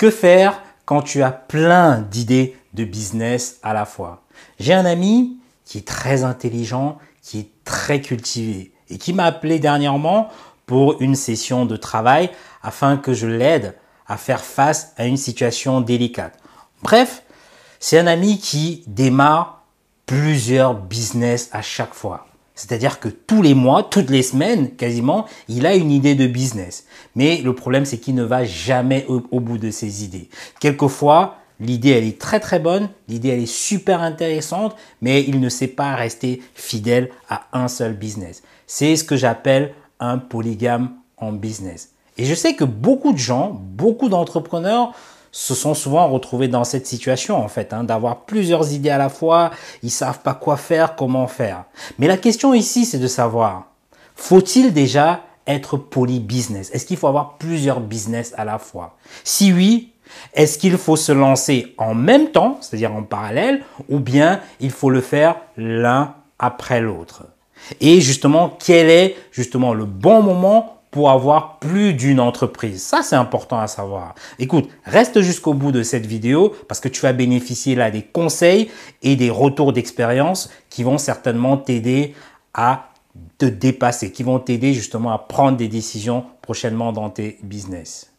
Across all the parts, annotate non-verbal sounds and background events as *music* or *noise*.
Que faire quand tu as plein d'idées de business à la fois? J'ai un ami qui est très intelligent, qui est très cultivé et qui m'a appelé dernièrement pour une session de travail afin que je l'aide à faire face à une situation délicate. Bref, c'est un ami qui démarre plusieurs business à chaque fois. C'est-à-dire que tous les mois, toutes les semaines, quasiment, il a une idée de business. Mais le problème, c'est qu'il ne va jamais au, bout de ses idées. Quelquefois, l'idée, elle est très très bonne, l'idée, elle est super intéressante, mais il ne sait pas rester fidèle à un seul business. C'est ce que j'appelle un polygame en business. Et je sais que beaucoup de gens, beaucoup d'entrepreneurs se sont souvent retrouvés dans cette situation en fait, hein, d'avoir plusieurs idées à la fois, ils savent pas quoi faire, comment faire. Mais la question ici, c'est de savoir, faut-il déjà être poly-business Est-ce qu'il faut avoir plusieurs business à la fois? Si oui, est-ce qu'il faut se lancer en même temps, c'est-à-dire en parallèle, ou bien il faut le faire l'un après l'autre? Et justement, quel est justement le bon moment pour avoir plus d'une entreprise. Ça, c'est important à savoir. Écoute, reste jusqu'au bout de cette vidéo parce que tu vas bénéficier là des conseils et des retours d'expérience qui vont certainement t'aider à te dépasser, qui vont t'aider justement à prendre des décisions prochainement dans tes business.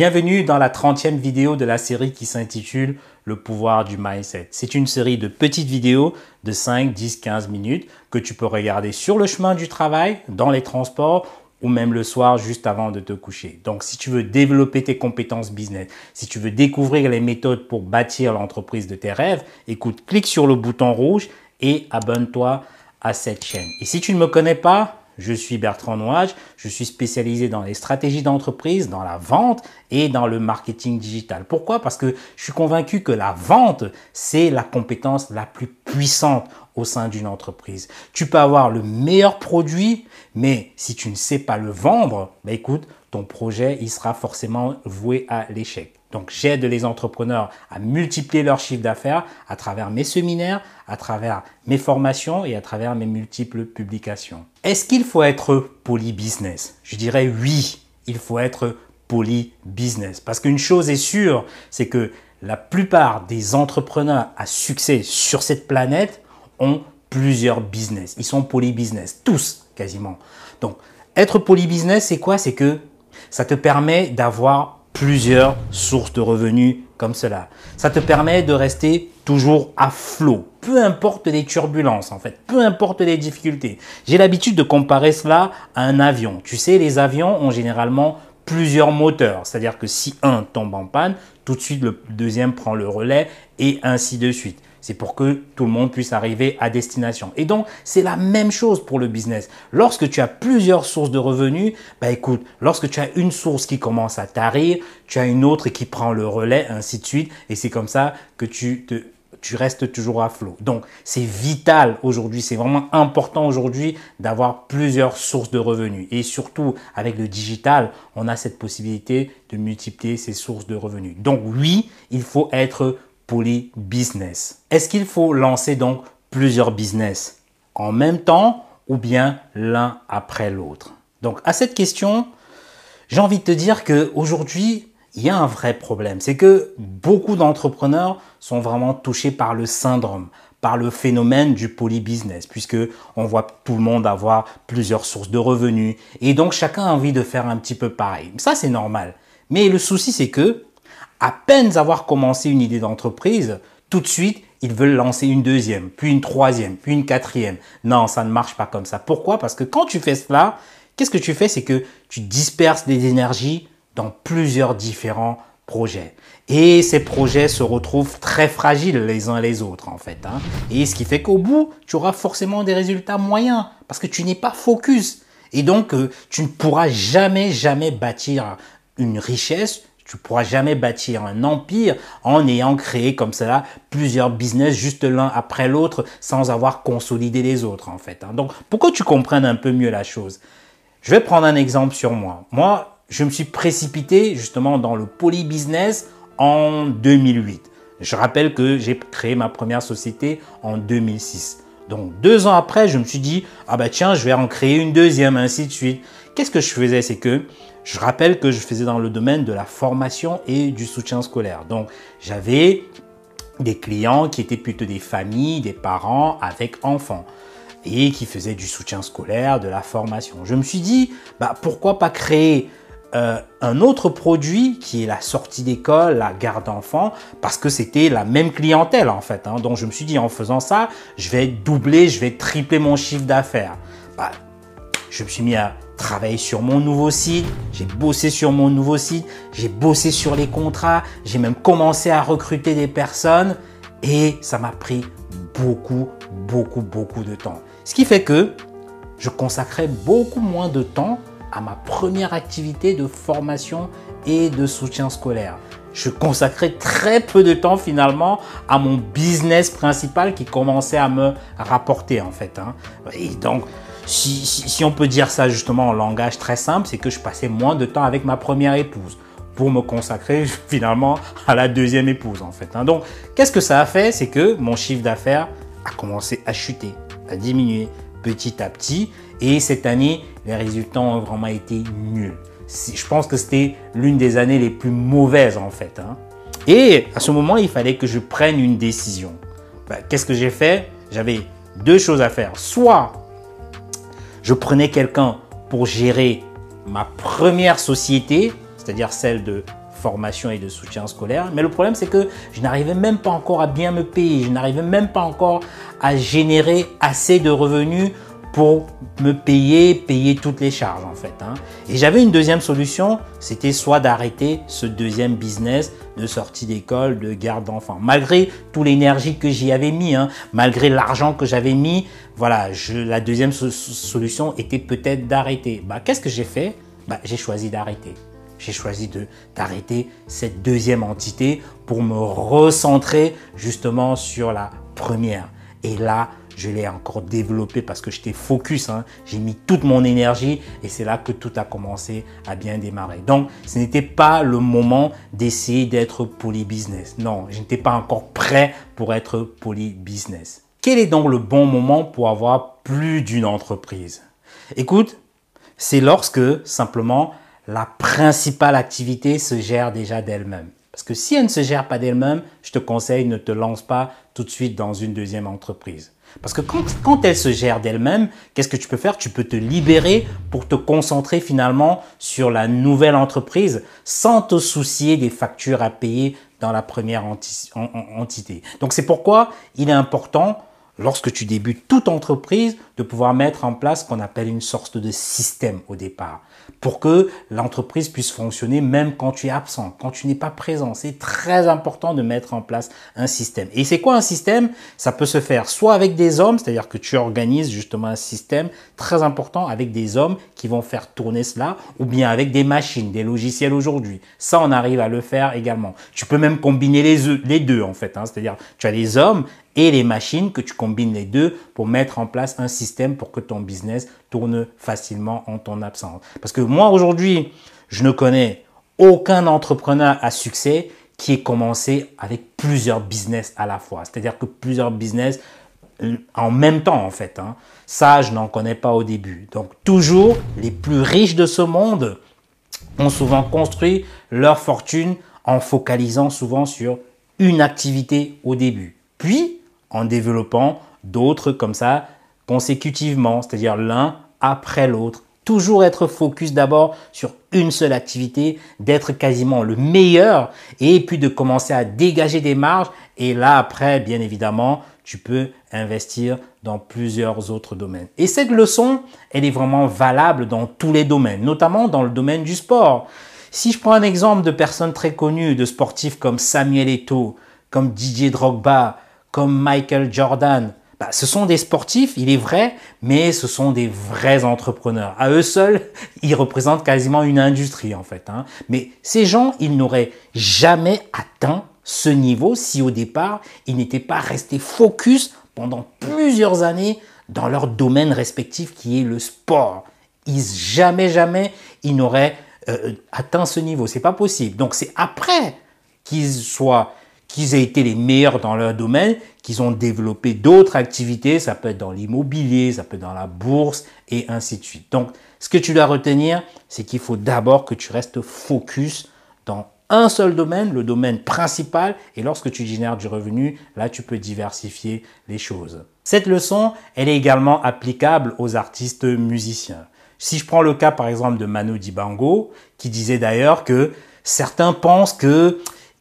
Bienvenue dans la 30e vidéo de la série qui s'intitule Le pouvoir du mindset. C'est une série de petites vidéos de 5, 10, 15 minutes que tu peux regarder sur le chemin du travail, dans les transports ou même le soir juste avant de te coucher. Donc si tu veux développer tes compétences business, si tu veux découvrir les méthodes pour bâtir l'entreprise de tes rêves, écoute, clique sur le bouton rouge et abonne-toi à cette chaîne. Et si tu ne me connais pas, je suis Bertrand Nouage, je suis spécialisé dans les stratégies d'entreprise, dans la vente et dans le marketing digital. Pourquoi? Parce que je suis convaincu que la vente, c'est la compétence la plus puissante au sein d'une entreprise. Tu peux avoir le meilleur produit, mais si tu ne sais pas le vendre, bah écoute, ton projet, il sera forcément voué à l'échec. Donc j'aide les entrepreneurs à multiplier leur chiffre d'affaires à travers mes séminaires, à travers mes formations et à travers mes multiples publications. Est-ce qu'il faut être poly-business? Je dirais oui, il faut être poly-business. Parce qu'une chose est sûre, c'est que la plupart des entrepreneurs à succès sur cette planète ont plusieurs business. Ils sont poly-business, tous quasiment. Donc être poly-business, c'est quoi? C'est que ça te permet d'avoir plusieurs sources de revenus comme cela. Ça te permet de rester toujours à flot, peu importe les turbulences en fait, peu importe les difficultés. J'ai l'habitude de comparer cela à un avion. Tu sais, les avions ont généralement plusieurs moteurs, c'est-à-dire que si un tombe en panne, tout de suite le deuxième prend le relais et ainsi de suite. C'est pour que tout le monde puisse arriver à destination. Et donc, c'est la même chose pour le business. Lorsque tu as plusieurs sources de revenus, bah écoute, lorsque tu as une source qui commence à tarir, tu as une autre qui prend le relais, ainsi de suite. Et c'est comme ça que tu tu restes toujours à flot. Donc, c'est vital aujourd'hui, c'est vraiment important aujourd'hui d'avoir plusieurs sources de revenus. Et surtout, avec le digital, on a cette possibilité de multiplier ces sources de revenus. Donc, oui, il faut être business. Est-ce qu'il faut lancer donc plusieurs business en même temps ou bien l'un après l'autre? Donc à cette question, j'ai envie de te dire que aujourd'hui, il y a un vrai problème, c'est que beaucoup d'entrepreneurs sont vraiment touchés par le syndrome, par le phénomène du polybusiness, puisque on voit tout le monde avoir plusieurs sources de revenus, et donc chacun a envie de faire un petit peu pareil. Ça, c'est normal. Mais le souci, c'est que à peine avoir commencé une idée d'entreprise, tout de suite, ils veulent lancer une deuxième, puis une troisième, puis une quatrième. Non, ça ne marche pas comme ça. Pourquoi? Parce que quand tu fais cela, qu'est-ce que tu fais? C'est que tu disperses des énergies dans plusieurs différents projets. Et ces projets se retrouvent très fragiles les uns les autres, en fait. Hein. Et ce qui fait qu'au bout, tu auras forcément des résultats moyens, parce que tu n'es pas focus. Et donc, euh, tu ne pourras jamais, jamais bâtir une richesse, tu pourras jamais bâtir un empire en ayant créé comme cela plusieurs business juste l'un après l'autre sans avoir consolidé les autres en fait. Hein. Donc pourquoi tu comprennes un peu mieux la chose? Je vais prendre un exemple sur moi. Moi, je me suis précipité justement dans le poly-business en 2008. Je rappelle que j'ai créé ma première société en 2006. Donc deux ans après, je me suis dit, ah bah tiens, je vais en créer une deuxième, ainsi de suite. Qu'est-ce que je faisais? C'est que je rappelle que je faisais dans le domaine de la formation et du soutien scolaire. Donc j'avais des clients qui étaient plutôt des familles, des parents avec enfants et qui faisaient du soutien scolaire, de la formation. Je me suis dit, bah, pourquoi pas créer euh, un autre produit qui est la sortie d'école, la garde d'enfants, parce que c'était la même clientèle en fait. Hein. Donc je me suis dit en faisant ça, je vais doubler, je vais tripler mon chiffre d'affaires. Bah, je me suis mis à travailler sur mon nouveau site, j'ai bossé sur mon nouveau site, j'ai bossé sur les contrats, j'ai même commencé à recruter des personnes et ça m'a pris beaucoup, beaucoup, beaucoup de temps. Ce qui fait que je consacrais beaucoup moins de temps à ma première activité de formation et de soutien scolaire. Je consacrais très peu de temps finalement à mon business principal qui commençait à me rapporter en fait. Hein. Et donc, si, on peut dire ça justement en langage très simple, c'est que je passais moins de temps avec ma première épouse pour me consacrer *laughs* finalement à la deuxième épouse en fait. Hein. Donc, qu'est-ce que ça a fait? C'est que mon chiffre d'affaires a commencé à chuter, à diminuer petit à petit. Et cette année, les résultats ont vraiment été nuls. Je pense que c'était l'une des années les plus mauvaises en fait. Hein. Et à ce moment, il fallait que je prenne une décision. Ben, qu'est-ce que j'ai fait? J'avais deux choses à faire. Soit je prenais quelqu'un pour gérer ma première société, c'est-à-dire celle de formation et de soutien scolaire. Mais le problème, c'est que je n'arrivais même pas encore à bien me payer. Je n'arrivais même pas encore à générer assez de revenus pour me payer, payer toutes les charges en fait. Hein. Et j'avais une deuxième solution, c'était soit d'arrêter ce deuxième business de sortie d'école, de garde d'enfants. Malgré toute l'énergie que j'y avais mis, hein, malgré l'argent que j'avais mis, voilà, la deuxième solution était peut-être d'arrêter. Bah, Qu'est-ce que j'ai fait? Bah, J'ai choisi d'arrêter. J'ai choisi d'arrêter cette deuxième entité pour me recentrer justement sur la première. Et là, je l'ai encore développé parce que j'étais focus. Hein. J'ai mis toute mon énergie et c'est là que tout a commencé à bien démarrer. Donc, ce n'était pas le moment d'essayer d'être poly-business. Non, je n'étais pas encore prêt pour être poly-business. Quel est donc le bon moment pour avoir plus d'une entreprise? Écoute, c'est lorsque simplement la principale activité se gère déjà d'elle-même. Parce que si elle ne se gère pas d'elle-même, je te conseille, ne te lance pas tout de suite dans une deuxième entreprise. Parce que quand, elle se gère d'elle-même, qu'est-ce que tu peux faire? Tu peux te libérer pour te concentrer finalement sur la nouvelle entreprise sans te soucier des factures à payer dans la première entité. Donc c'est pourquoi il est important lorsque tu débutes toute entreprise, de pouvoir mettre en place ce qu'on appelle une sorte de système au départ, pour que l'entreprise puisse fonctionner même quand tu es absent, quand tu n'es pas présent. C'est très important de mettre en place un système. Et c'est quoi un système? Ça peut se faire soit avec des hommes, c'est-à-dire que tu organises justement un système très important avec des hommes qui vont faire tourner cela, ou bien avec des machines, des logiciels aujourd'hui. Ça, on arrive à le faire également. Tu peux même combiner les, deux en fait, hein. c'est-à-dire tu as les hommes et les machines, que tu combines les deux pour mettre en place un système pour que ton business tourne facilement en ton absence. Parce que moi aujourd'hui, je ne connais aucun entrepreneur à succès qui ait commencé avec plusieurs business à la fois. C'est-à-dire que plusieurs business euh, en même temps en fait. Hein. Ça, je n'en connais pas au début. Donc toujours, les plus riches de ce monde ont souvent construit leur fortune en focalisant souvent sur une activité au début. Puis, en développant d'autres comme ça consécutivement, c'est-à-dire l'un après l'autre. Toujours être focus d'abord sur une seule activité, d'être quasiment le meilleur et puis de commencer à dégager des marges. Et là, après, bien évidemment, tu peux investir dans plusieurs autres domaines. Et cette leçon, elle est vraiment valable dans tous les domaines, notamment dans le domaine du sport. Si je prends un exemple de personnes très connues, de sportifs comme Samuel Eto'o, comme Didier Drogba, comme Michael Jordan. Bah, ce sont des sportifs, il est vrai, mais ce sont des vrais entrepreneurs. À eux seuls, *laughs* ils représentent quasiment une industrie en fait. Hein. Mais ces gens, ils n'auraient jamais atteint ce niveau si au départ, ils n'étaient pas restés focus pendant plusieurs années dans leur domaine respectif qui est le sport. Ils jamais, jamais, ils n'auraient euh, atteint ce niveau. C'est pas possible. Donc c'est après qu'ils soient qu'ils aient été les meilleurs dans leur domaine, qu'ils ont développé d'autres activités, ça peut être dans l'immobilier, ça peut être dans la bourse et ainsi de suite. Donc, ce que tu dois retenir, c'est qu'il faut d'abord que tu restes focus dans un seul domaine, le domaine principal, et lorsque tu génères du revenu, là, tu peux diversifier les choses. Cette leçon, elle est également applicable aux artistes musiciens. Si je prends le cas, par exemple, de Manu Dibango, qui disait d'ailleurs que certains pensent que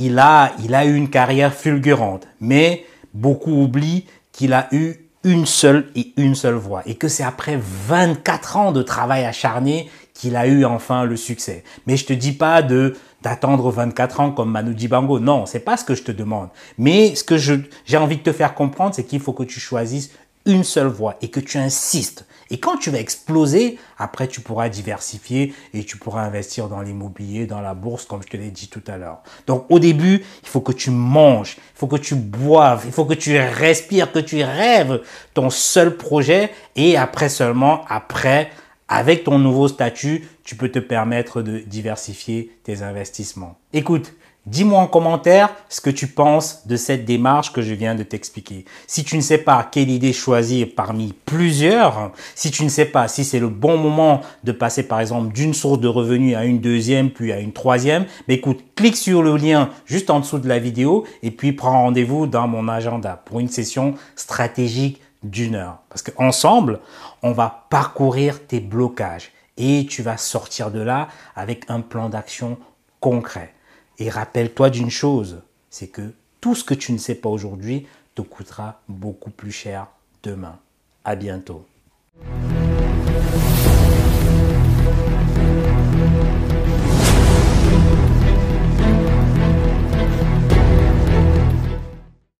il a, il a eu une carrière fulgurante, mais beaucoup oublient qu'il a eu une seule et une seule voix, et que c'est après 24 ans de travail acharné qu'il a eu enfin le succès. Mais je te dis pas de d'attendre 24 ans comme Manu Dibango. Non, c'est pas ce que je te demande. Mais ce que j'ai envie de te faire comprendre, c'est qu'il faut que tu choisisses une seule voie et que tu insistes. Et quand tu vas exploser, après tu pourras diversifier et tu pourras investir dans l'immobilier, dans la bourse, comme je te l'ai dit tout à l'heure. Donc au début, il faut que tu manges, il faut que tu boives, il faut que tu respires, que tu rêves ton seul projet et après seulement, après, avec ton nouveau statut, tu peux te permettre de diversifier tes investissements. Écoute, Dis-moi en commentaire ce que tu penses de cette démarche que je viens de t'expliquer. Si tu ne sais pas quelle idée choisir parmi plusieurs, si tu ne sais pas si c'est le bon moment de passer par exemple d'une source de revenus à une deuxième puis à une troisième, mais écoute, clique sur le lien juste en dessous de la vidéo et puis prends rendez-vous dans mon agenda pour une session stratégique d'une heure. Parce qu'ensemble, on va parcourir tes blocages et tu vas sortir de là avec un plan d'action concret. Et rappelle-toi d'une chose, c'est que tout ce que tu ne sais pas aujourd'hui te coûtera beaucoup plus cher demain. À bientôt.